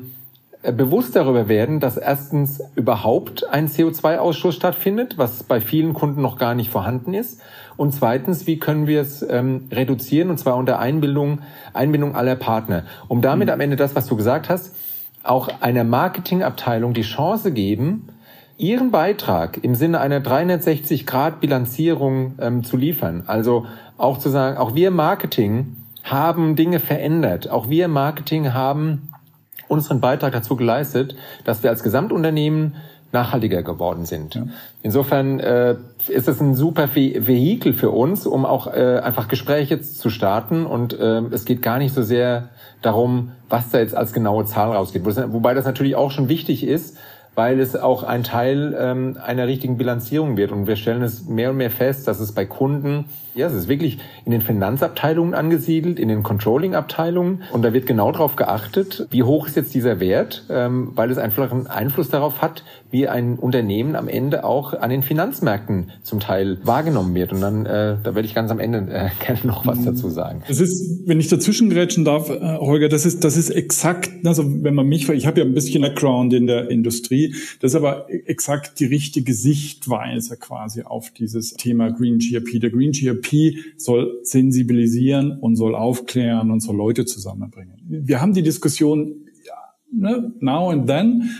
bewusst darüber werden, dass erstens überhaupt ein CO2-Ausstoß stattfindet, was bei vielen Kunden noch gar nicht vorhanden ist. Und zweitens, wie können wir es ähm, reduzieren, und zwar unter Einbindung, Einbindung aller Partner, um damit am Ende das, was du gesagt hast, auch einer Marketingabteilung die Chance geben, ihren Beitrag im Sinne einer 360-Grad-Bilanzierung ähm, zu liefern. Also auch zu sagen, auch wir Marketing haben Dinge verändert. Auch wir Marketing haben unseren Beitrag dazu geleistet, dass wir als Gesamtunternehmen nachhaltiger geworden sind. Ja. Insofern äh, ist es ein super Ve Vehikel für uns, um auch äh, einfach Gespräche zu starten. Und äh, es geht gar nicht so sehr darum, was da jetzt als genaue Zahl rausgeht. Wobei das natürlich auch schon wichtig ist, weil es auch ein Teil ähm, einer richtigen Bilanzierung wird. Und wir stellen es mehr und mehr fest, dass es bei Kunden, ja, es ist wirklich in den Finanzabteilungen angesiedelt, in den Controlling-Abteilungen. Und da wird genau darauf geachtet, wie hoch ist jetzt dieser Wert, ähm, weil es einfach einen Einfluss darauf hat, wie ein Unternehmen am Ende auch an den Finanzmärkten zum Teil wahrgenommen wird. Und dann, äh, da werde ich ganz am Ende äh, gerne noch was dazu sagen. Das ist, wenn ich dazwischen grätschen darf, äh, Holger, das ist, das ist exakt, also wenn man mich, ich habe ja ein bisschen Background in der Industrie, das ist aber exakt die richtige Sichtweise quasi auf dieses Thema Green GRP. Der Green GRP soll sensibilisieren und soll aufklären und soll Leute zusammenbringen. Wir haben die Diskussion ja, ne, now and then,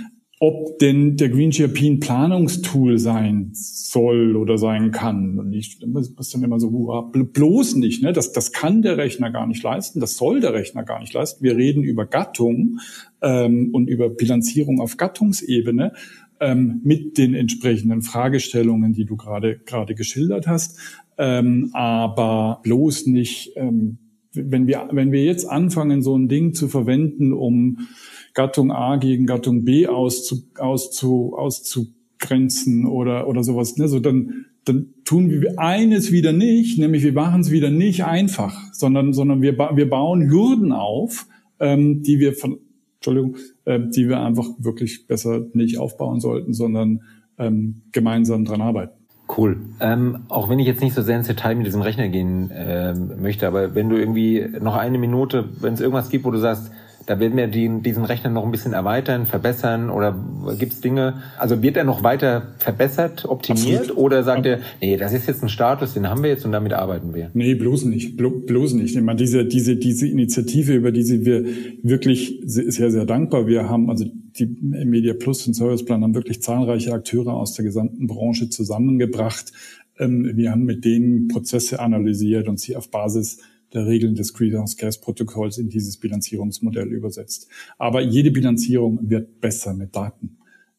ob denn der Green GRP ein Planungstool sein soll oder sein kann. Und ich muss dann immer so, bloß nicht, ne? Das, das kann der Rechner gar nicht leisten, das soll der Rechner gar nicht leisten. Wir reden über Gattung ähm, und über Bilanzierung auf Gattungsebene ähm, mit den entsprechenden Fragestellungen, die du gerade gerade geschildert hast. Ähm, aber bloß nicht, ähm, wenn wir wenn wir jetzt anfangen, so ein Ding zu verwenden, um Gattung A gegen Gattung B auszu, auszu, auszugrenzen oder, oder sowas, ne, so dann, dann tun wir eines wieder nicht, nämlich wir machen es wieder nicht einfach, sondern, sondern wir, wir bauen Hürden auf, ähm, die wir von, Entschuldigung, äh, die wir einfach wirklich besser nicht aufbauen sollten, sondern ähm, gemeinsam dran arbeiten. Cool. Ähm, auch wenn ich jetzt nicht so sehr ins Detail mit diesem Rechner gehen ähm, möchte, aber wenn du irgendwie noch eine Minute, wenn es irgendwas gibt, wo du sagst, da werden wir die, diesen Rechner noch ein bisschen erweitern, verbessern oder gibt es Dinge, also wird er noch weiter verbessert, optimiert Absolut. oder sagt er, nee, das ist jetzt ein Status, den haben wir jetzt und damit arbeiten wir? Nee, bloß nicht, Blo bloß nicht. Ich meine, diese, diese, diese Initiative, über die sind wir wirklich sehr, sehr dankbar. Wir haben, also die Media Plus und Serviceplan haben wirklich zahlreiche Akteure aus der gesamten Branche zusammengebracht, Ähm, wir haben mit denen Prozesse analysiert und sie auf Basis der Regeln des Greenhouse Gas Protokolls in dieses Bilanzierungsmodell übersetzt. Aber jede Bilanzierung wird besser mit Daten.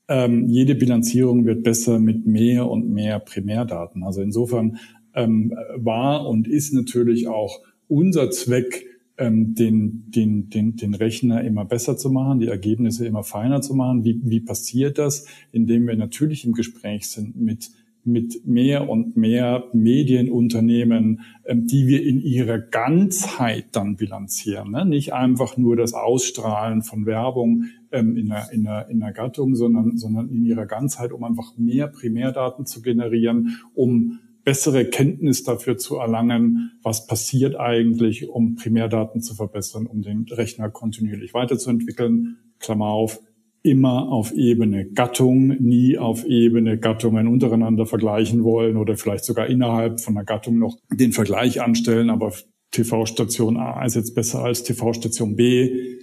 Ähm, jede Bilanzierung wird besser mit mehr und mehr Primärdaten. Also insofern ähm, war und ist natürlich auch unser Zweck, ähm, den, den, den, den Rechner immer besser zu machen, die Ergebnisse immer feiner zu machen. Wie, wie passiert das? Indem wir natürlich im Gespräch sind mit mit mehr und mehr Medienunternehmen, ähm, die wir in ihrer Ganzheit dann bilanzieren. Ne? Nicht einfach nur das Ausstrahlen von Werbung ähm, in, einer, in, einer, in einer Gattung, sondern, sondern in ihrer Ganzheit, um einfach mehr Primärdaten zu generieren, um bessere Kenntnis dafür zu erlangen, was passiert eigentlich, um Primärdaten zu verbessern, um den Rechner kontinuierlich weiterzuentwickeln. Klammer auf, immer auf Ebene Gattung, nie auf Ebene Gattungen untereinander vergleichen wollen oder vielleicht sogar innerhalb von einer Gattung noch den Vergleich anstellen, aber TV-Station A ist jetzt besser als TV-Station B.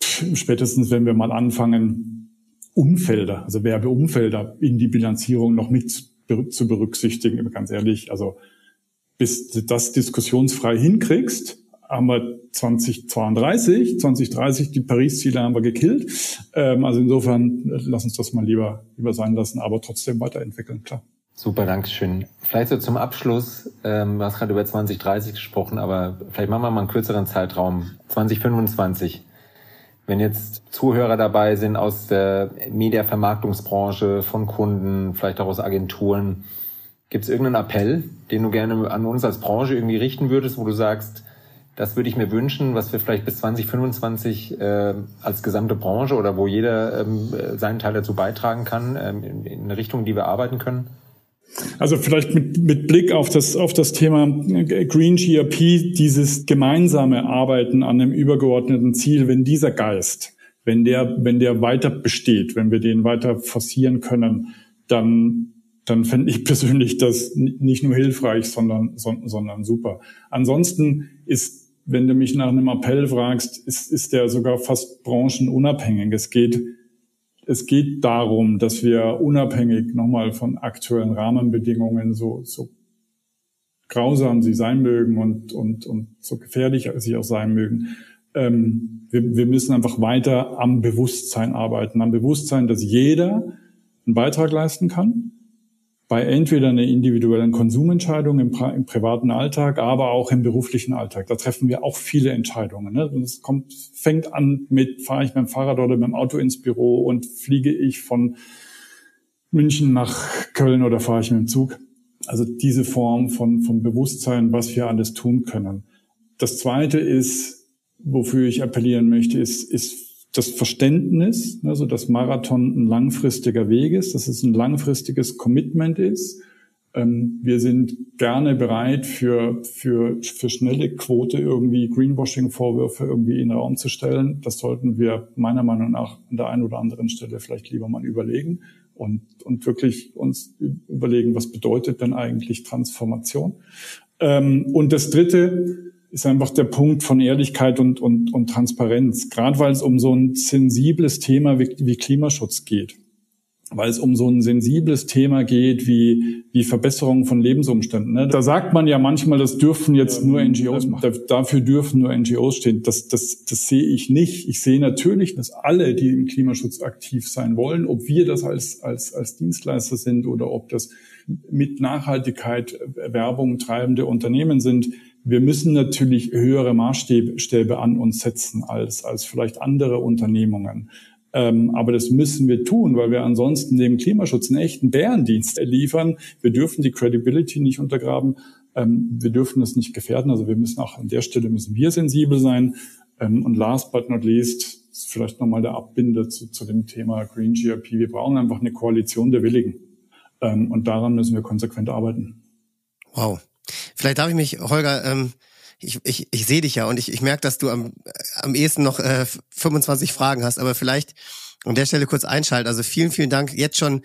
Spätestens, wenn wir mal anfangen, Umfelder, also Werbeumfelder in die Bilanzierung noch mit zu berücksichtigen, ganz ehrlich, also bis du das diskussionsfrei hinkriegst, haben wir 2032, 2030, die Paris-Ziele haben wir gekillt. Ähm, also insofern, lass uns das mal lieber, lieber sein lassen, aber trotzdem weiterentwickeln, klar. Super, Dankeschön. Vielleicht so zum Abschluss, ähm, du hast gerade über 2030 gesprochen, aber vielleicht machen wir mal einen kürzeren Zeitraum, 2025. Wenn jetzt Zuhörer dabei sind aus der Mediavermarktungsbranche, von Kunden, vielleicht auch aus Agenturen, gibt es irgendeinen Appell, den du gerne an uns als Branche irgendwie richten würdest, wo du sagst, das würde ich mir wünschen, was wir vielleicht bis 2025 äh, als gesamte Branche oder wo jeder ähm, seinen Teil dazu beitragen kann, ähm, in, in eine Richtung, die wir arbeiten können? Also vielleicht mit, mit Blick auf das, auf das Thema Green GRP, dieses gemeinsame Arbeiten an einem übergeordneten Ziel, wenn dieser Geist, wenn der, wenn der weiter besteht, wenn wir den weiter forcieren können, dann, dann fände ich persönlich das nicht nur hilfreich, sondern, sondern super. Ansonsten ist wenn du mich nach einem Appell fragst, ist, ist der sogar fast branchenunabhängig. Es geht, es geht darum, dass wir unabhängig nochmal von aktuellen Rahmenbedingungen, so, so grausam sie sein mögen und, und, und so gefährlich sie auch sein mögen, ähm, wir, wir müssen einfach weiter am Bewusstsein arbeiten, am Bewusstsein, dass jeder einen Beitrag leisten kann, bei entweder einer individuellen Konsumentscheidung im, im, privaten Alltag, aber auch im beruflichen Alltag. Da treffen wir auch viele Entscheidungen. Ne? Es kommt, fängt an mit, fahre ich mit dem Fahrrad oder mit dem Auto ins Büro und fliege ich von München nach Köln oder fahre ich mit dem Zug. Also diese Form von, von Bewusstsein, was wir alles tun können. Das Zweite ist, wofür ich appellieren möchte, ist, ist das Verständnis, also dass Marathon ein langfristiger Weg ist, dass es ein langfristiges Commitment ist. Ähm, wir sind gerne bereit, für, für, für schnelle Quote irgendwie Greenwashing-Vorwürfe irgendwie in den Raum zu stellen. Das sollten wir meiner Meinung nach an der einen oder anderen Stelle vielleicht lieber mal überlegen und, und wirklich uns überlegen, was bedeutet denn eigentlich Transformation. Ähm, und das Dritte, ist einfach der Punkt von Ehrlichkeit und, und, und Transparenz. Gerade weil es um so ein sensibles Thema wie, wie Klimaschutz geht. Weil es um so ein sensibles Thema geht wie, wie Verbesserung von Lebensumständen. Ne? Da sagt man ja manchmal, das dürfen jetzt nur NGOs machen. Dafür dürfen nur NGOs stehen. Das, das, das sehe ich nicht. Ich sehe natürlich, dass alle, die im Klimaschutz aktiv sein wollen, ob wir das als, als, als Dienstleister sind oder ob das mit Nachhaltigkeit Werbung treibende Unternehmen sind, wir müssen natürlich höhere Maßstäbe an uns setzen als, als vielleicht andere Unternehmungen. Ähm, aber das müssen wir tun, weil wir ansonsten dem Klimaschutz einen echten Bärendienst liefern. Wir dürfen die Credibility nicht untergraben. Ähm, wir dürfen das nicht gefährden. Also wir müssen auch an der Stelle müssen wir sensibel sein. Ähm, und last but not least, ist vielleicht nochmal der Abbinder zu, zu dem Thema Green GRP. Wir brauchen einfach eine Koalition der Willigen. Ähm, und daran müssen wir konsequent arbeiten. Wow. Vielleicht darf ich mich, Holger, ähm, ich, ich, ich sehe dich ja und ich, ich merke, dass du am, am ehesten noch äh, 25 Fragen hast, aber vielleicht an der Stelle kurz einschalten. Also vielen, vielen Dank jetzt schon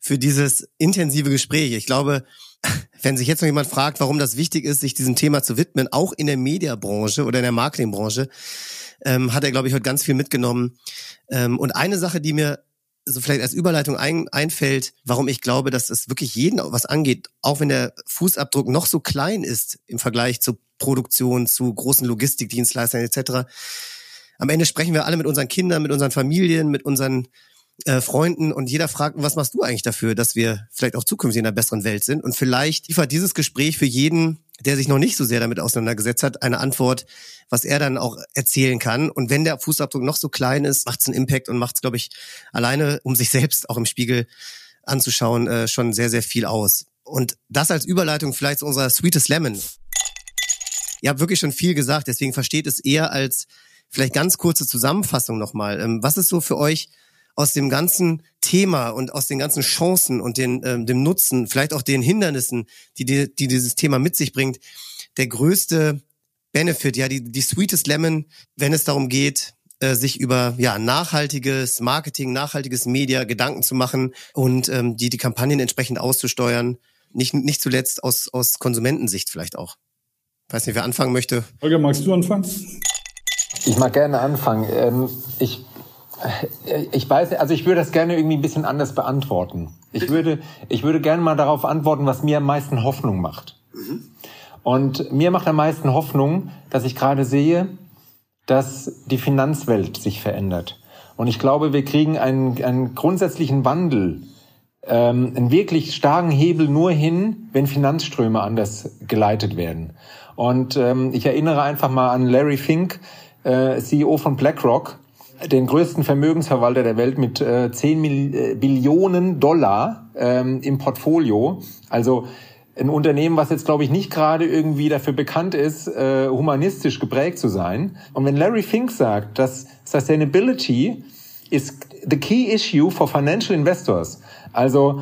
für dieses intensive Gespräch. Ich glaube, wenn sich jetzt noch jemand fragt, warum das wichtig ist, sich diesem Thema zu widmen, auch in der Mediabranche oder in der Marketingbranche, ähm, hat er, glaube ich, heute ganz viel mitgenommen. Ähm, und eine Sache, die mir so vielleicht als Überleitung ein, einfällt, warum ich glaube, dass es wirklich jeden was angeht, auch wenn der Fußabdruck noch so klein ist im Vergleich zur Produktion, zu großen Logistikdienstleistern etc. Am Ende sprechen wir alle mit unseren Kindern, mit unseren Familien, mit unseren äh, Freunden und jeder fragt, was machst du eigentlich dafür, dass wir vielleicht auch zukünftig in einer besseren Welt sind? Und vielleicht liefert dieses Gespräch für jeden, der sich noch nicht so sehr damit auseinandergesetzt hat, eine Antwort, was er dann auch erzählen kann. Und wenn der Fußabdruck noch so klein ist, macht es einen Impact und macht es, glaube ich, alleine, um sich selbst auch im Spiegel anzuschauen, äh, schon sehr, sehr viel aus. Und das als Überleitung vielleicht zu unserer Sweetest Lemon. Ihr habt wirklich schon viel gesagt, deswegen versteht es eher als vielleicht ganz kurze Zusammenfassung nochmal. Ähm, was ist so für euch aus dem ganzen Thema und aus den ganzen Chancen und den, ähm, dem Nutzen, vielleicht auch den Hindernissen, die, die, die dieses Thema mit sich bringt, der größte Benefit, ja, die, die sweetest lemon, wenn es darum geht, äh, sich über ja nachhaltiges Marketing, nachhaltiges Media Gedanken zu machen und ähm, die die Kampagnen entsprechend auszusteuern, nicht nicht zuletzt aus aus Konsumentensicht vielleicht auch. weiß nicht, wer anfangen möchte. Holger, magst du anfangen? Ich mag gerne anfangen. Ähm, ich ich weiß, also ich würde das gerne irgendwie ein bisschen anders beantworten. Ich würde, ich würde gerne mal darauf antworten, was mir am meisten Hoffnung macht. Und mir macht am meisten Hoffnung, dass ich gerade sehe, dass die Finanzwelt sich verändert. Und ich glaube, wir kriegen einen, einen grundsätzlichen Wandel, ähm, einen wirklich starken Hebel nur hin, wenn Finanzströme anders geleitet werden. Und ähm, ich erinnere einfach mal an Larry Fink, äh, CEO von BlackRock, den größten Vermögensverwalter der Welt mit äh, 10 Mil äh, Billionen Dollar ähm, im Portfolio. Also ein Unternehmen, was jetzt, glaube ich, nicht gerade irgendwie dafür bekannt ist, äh, humanistisch geprägt zu sein. Und wenn Larry Fink sagt, dass Sustainability is the key issue for financial investors, also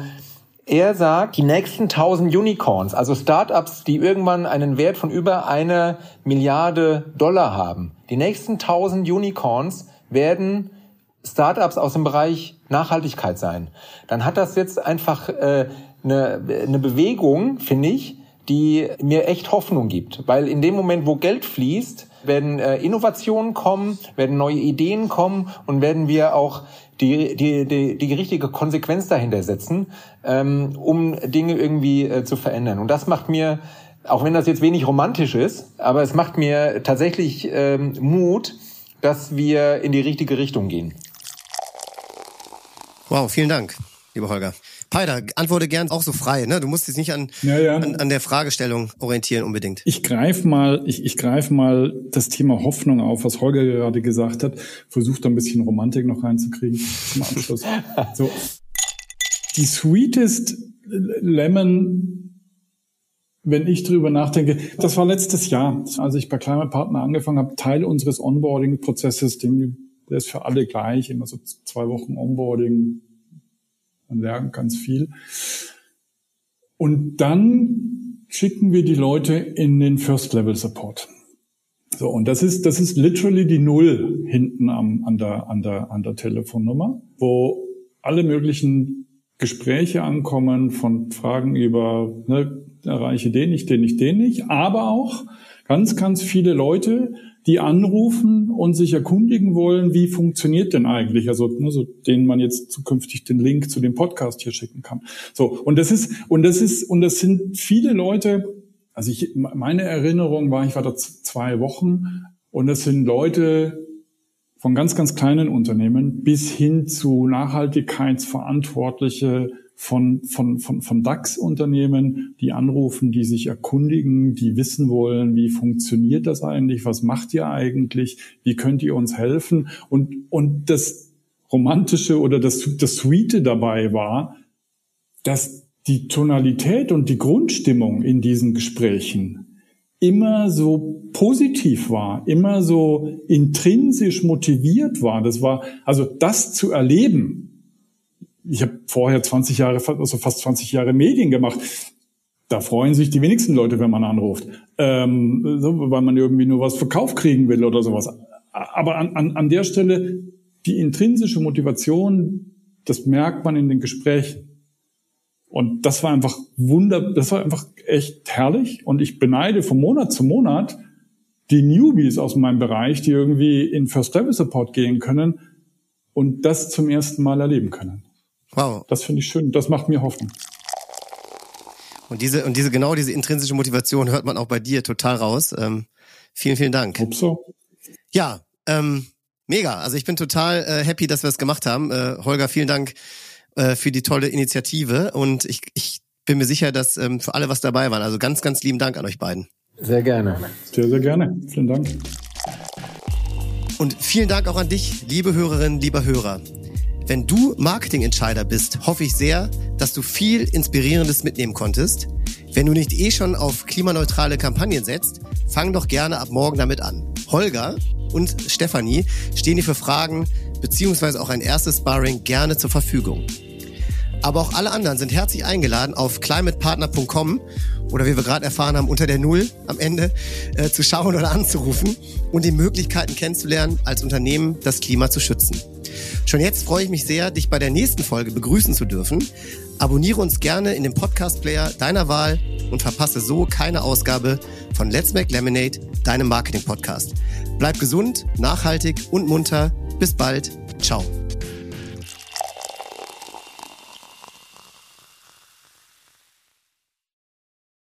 er sagt, die nächsten 1000 Unicorns, also Startups, die irgendwann einen Wert von über einer Milliarde Dollar haben, die nächsten 1000 Unicorns werden Startups aus dem Bereich Nachhaltigkeit sein. Dann hat das jetzt einfach äh, eine, eine Bewegung, finde ich, die mir echt Hoffnung gibt. Weil in dem Moment, wo Geld fließt, werden äh, Innovationen kommen, werden neue Ideen kommen und werden wir auch die, die, die, die richtige Konsequenz dahinter setzen, ähm, um Dinge irgendwie äh, zu verändern. Und das macht mir, auch wenn das jetzt wenig romantisch ist, aber es macht mir tatsächlich ähm, Mut, dass wir in die richtige Richtung gehen. Wow, vielen Dank, lieber Holger. Peider, antworte gern auch so frei. Ne? Du musst dich nicht an, ja, ja. an, an der Fragestellung orientieren unbedingt. Ich greife mal, ich, ich greif mal das Thema Hoffnung auf, was Holger gerade gesagt hat. Versuche da ein bisschen Romantik noch reinzukriegen zum Abschluss. so. Die sweetest Lemon wenn ich drüber nachdenke, das war letztes Jahr, als ich bei Climate Partner angefangen habe, Teil unseres Onboarding-Prozesses, der ist für alle gleich, immer so zwei Wochen Onboarding, man lernt ganz viel. Und dann schicken wir die Leute in den First Level Support. So, und das ist, das ist literally die Null hinten am, an der, an der, an der Telefonnummer, wo alle möglichen Gespräche ankommen von Fragen über, ne, erreiche den nicht, den nicht, den nicht, aber auch ganz, ganz viele Leute, die anrufen und sich erkundigen wollen, wie funktioniert denn eigentlich, also ne, so, denen man jetzt zukünftig den Link zu dem Podcast hier schicken kann. So und das ist und das ist und das sind viele Leute. Also ich meine Erinnerung war, ich war da zwei Wochen und das sind Leute von ganz ganz kleinen Unternehmen bis hin zu Nachhaltigkeitsverantwortliche von, von, von, von DAX-Unternehmen, die anrufen, die sich erkundigen, die wissen wollen, wie funktioniert das eigentlich, was macht ihr eigentlich, wie könnt ihr uns helfen? Und, und das Romantische oder das, das Sweete dabei war, dass die Tonalität und die Grundstimmung in diesen Gesprächen immer so positiv war, immer so intrinsisch motiviert war. Das war, also das zu erleben, ich habe vorher 20 Jahre, also fast 20 Jahre Medien gemacht. Da freuen sich die wenigsten Leute, wenn man anruft, ähm, weil man irgendwie nur was Verkauf kriegen will oder sowas. Aber an, an, an der Stelle die intrinsische Motivation, das merkt man in den Gesprächen. Und das war einfach wunder, das war einfach echt herrlich. Und ich beneide von Monat zu Monat die Newbies aus meinem Bereich, die irgendwie in First Level Support gehen können, und das zum ersten Mal erleben können. Wow. Das finde ich schön. Das macht mir Hoffnung. Und diese, und diese, genau diese intrinsische Motivation hört man auch bei dir total raus. Ähm, vielen, vielen Dank. Upso. Ja, ähm, mega. Also ich bin total äh, happy, dass wir es gemacht haben. Äh, Holger, vielen Dank äh, für die tolle Initiative. Und ich, ich bin mir sicher, dass ähm, für alle was dabei waren. Also ganz, ganz lieben Dank an euch beiden. Sehr gerne. Sehr, sehr gerne. Vielen Dank. Und vielen Dank auch an dich, liebe Hörerinnen, lieber Hörer. Wenn du Marketingentscheider bist, hoffe ich sehr, dass du viel Inspirierendes mitnehmen konntest. Wenn du nicht eh schon auf klimaneutrale Kampagnen setzt, fang doch gerne ab morgen damit an. Holger und Stefanie stehen dir für Fragen beziehungsweise auch ein erstes Sparring gerne zur Verfügung. Aber auch alle anderen sind herzlich eingeladen, auf climatepartner.com oder wie wir gerade erfahren haben, unter der Null am Ende äh, zu schauen oder anzurufen und die Möglichkeiten kennenzulernen, als Unternehmen das Klima zu schützen. Schon jetzt freue ich mich sehr, dich bei der nächsten Folge begrüßen zu dürfen. Abonniere uns gerne in dem Podcast-Player deiner Wahl und verpasse so keine Ausgabe von Let's Make Lemonade, deinem Marketing-Podcast. Bleib gesund, nachhaltig und munter. Bis bald. Ciao.